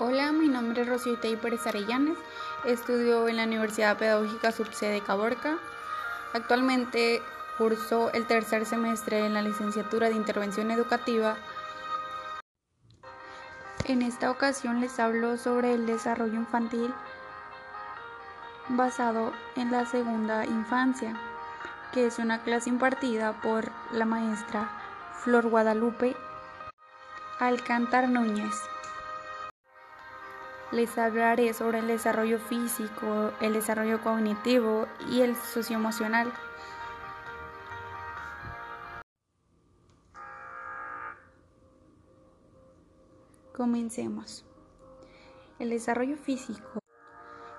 Hola, mi nombre es Rocío Pérez Arellanes, estudio en la Universidad Pedagógica Subsede Caborca. Actualmente curso el tercer semestre en la licenciatura de Intervención Educativa. En esta ocasión les hablo sobre el desarrollo infantil basado en la segunda infancia, que es una clase impartida por la maestra Flor Guadalupe Alcántar Núñez. Les hablaré sobre el desarrollo físico, el desarrollo cognitivo y el socioemocional. Comencemos. El desarrollo físico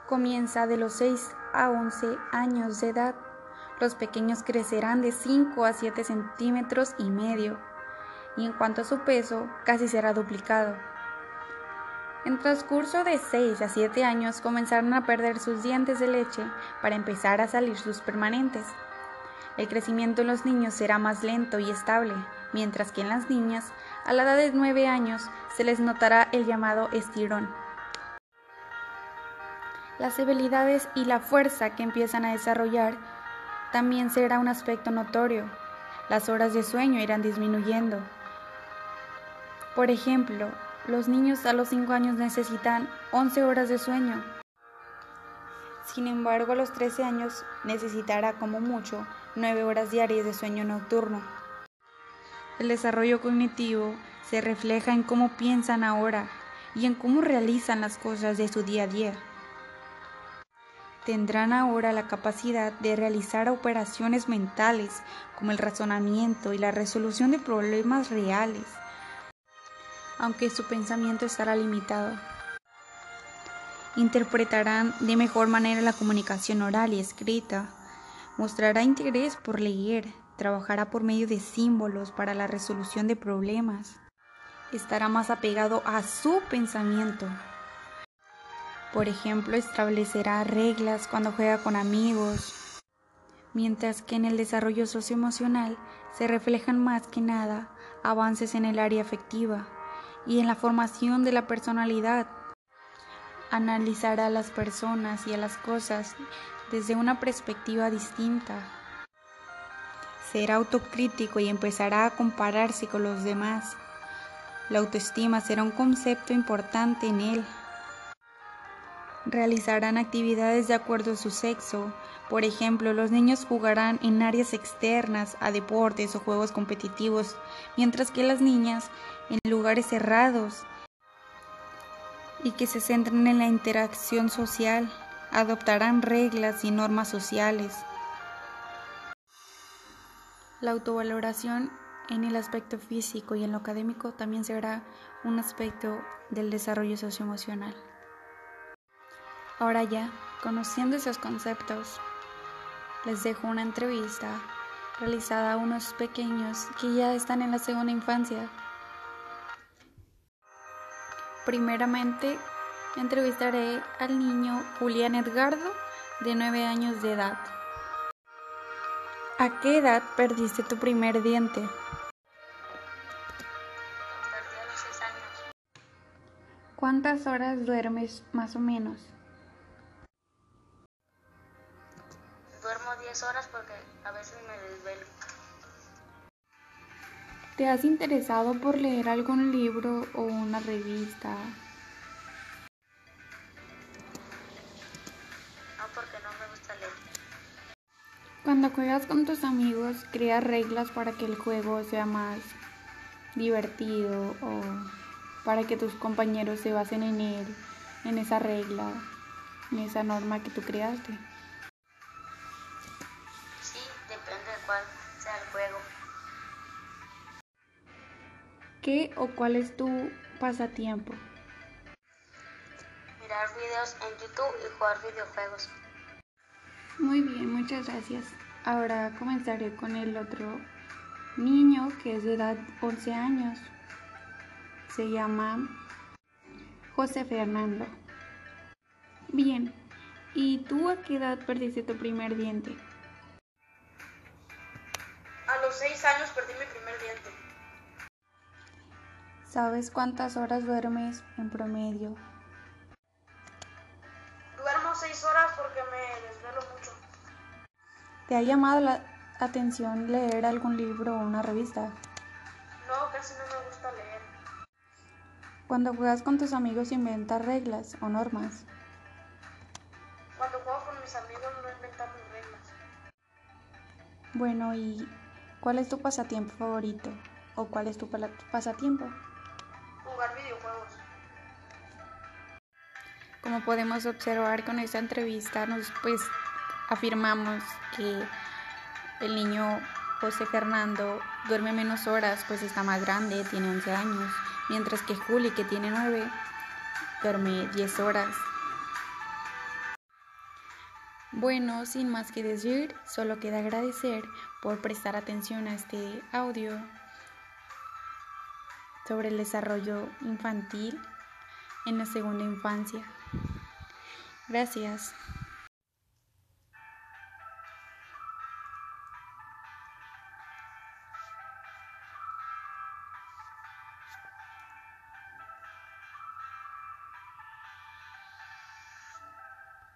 comienza de los 6 a 11 años de edad. Los pequeños crecerán de 5 a 7 centímetros y medio y en cuanto a su peso casi será duplicado. En transcurso de 6 a 7 años comenzarán a perder sus dientes de leche para empezar a salir sus permanentes. El crecimiento en los niños será más lento y estable, mientras que en las niñas, a la edad de 9 años, se les notará el llamado estirón. Las habilidades y la fuerza que empiezan a desarrollar también será un aspecto notorio. Las horas de sueño irán disminuyendo. Por ejemplo, los niños a los 5 años necesitan 11 horas de sueño. Sin embargo, a los 13 años necesitará como mucho 9 horas diarias de sueño nocturno. El desarrollo cognitivo se refleja en cómo piensan ahora y en cómo realizan las cosas de su día a día. Tendrán ahora la capacidad de realizar operaciones mentales como el razonamiento y la resolución de problemas reales aunque su pensamiento estará limitado. Interpretarán de mejor manera la comunicación oral y escrita. Mostrará interés por leer. Trabajará por medio de símbolos para la resolución de problemas. Estará más apegado a su pensamiento. Por ejemplo, establecerá reglas cuando juega con amigos, mientras que en el desarrollo socioemocional se reflejan más que nada avances en el área afectiva, y en la formación de la personalidad. Analizará a las personas y a las cosas desde una perspectiva distinta. Será autocrítico y empezará a compararse con los demás. La autoestima será un concepto importante en él. Realizarán actividades de acuerdo a su sexo. Por ejemplo, los niños jugarán en áreas externas a deportes o juegos competitivos, mientras que las niñas en lugares cerrados y que se centren en la interacción social. Adoptarán reglas y normas sociales. La autovaloración en el aspecto físico y en lo académico también será un aspecto del desarrollo socioemocional. Ahora ya, conociendo esos conceptos, les dejo una entrevista realizada a unos pequeños que ya están en la segunda infancia. Primeramente, entrevistaré al niño Julián Edgardo, de 9 años de edad. ¿A qué edad perdiste tu primer diente? Perdí a los 6 años. ¿Cuántas horas duermes más o menos? Duermo 10 horas porque a veces me desvelo. ¿Te has interesado por leer algún libro o una revista? No porque no me gusta leer. Cuando juegas con tus amigos, creas reglas para que el juego sea más divertido o para que tus compañeros se basen en él, en esa regla, en esa norma que tú creaste. Sí, depende de cuál sea el juego. ¿Qué o cuál es tu pasatiempo? Mirar videos en YouTube y jugar videojuegos. Muy bien, muchas gracias. Ahora comenzaré con el otro niño que es de edad 11 años. Se llama José Fernando. Bien, ¿y tú a qué edad perdiste tu primer diente? A los 6 años perdí mi primer diente. ¿Sabes cuántas horas duermes en promedio? Duermo seis horas porque me desvelo mucho. ¿Te ha llamado la atención leer algún libro o una revista? No, casi no me gusta leer. Cuando juegas con tus amigos inventas reglas o normas. Cuando juego con mis amigos no inventamos reglas. Bueno, ¿y cuál es tu pasatiempo favorito? ¿O cuál es tu pasatiempo? Como podemos observar con esta entrevista, nos pues afirmamos que el niño José Fernando duerme menos horas, pues está más grande, tiene 11 años, mientras que Juli, que tiene 9, duerme 10 horas. Bueno, sin más que decir, solo queda agradecer por prestar atención a este audio sobre el desarrollo infantil en la segunda infancia. Gracias.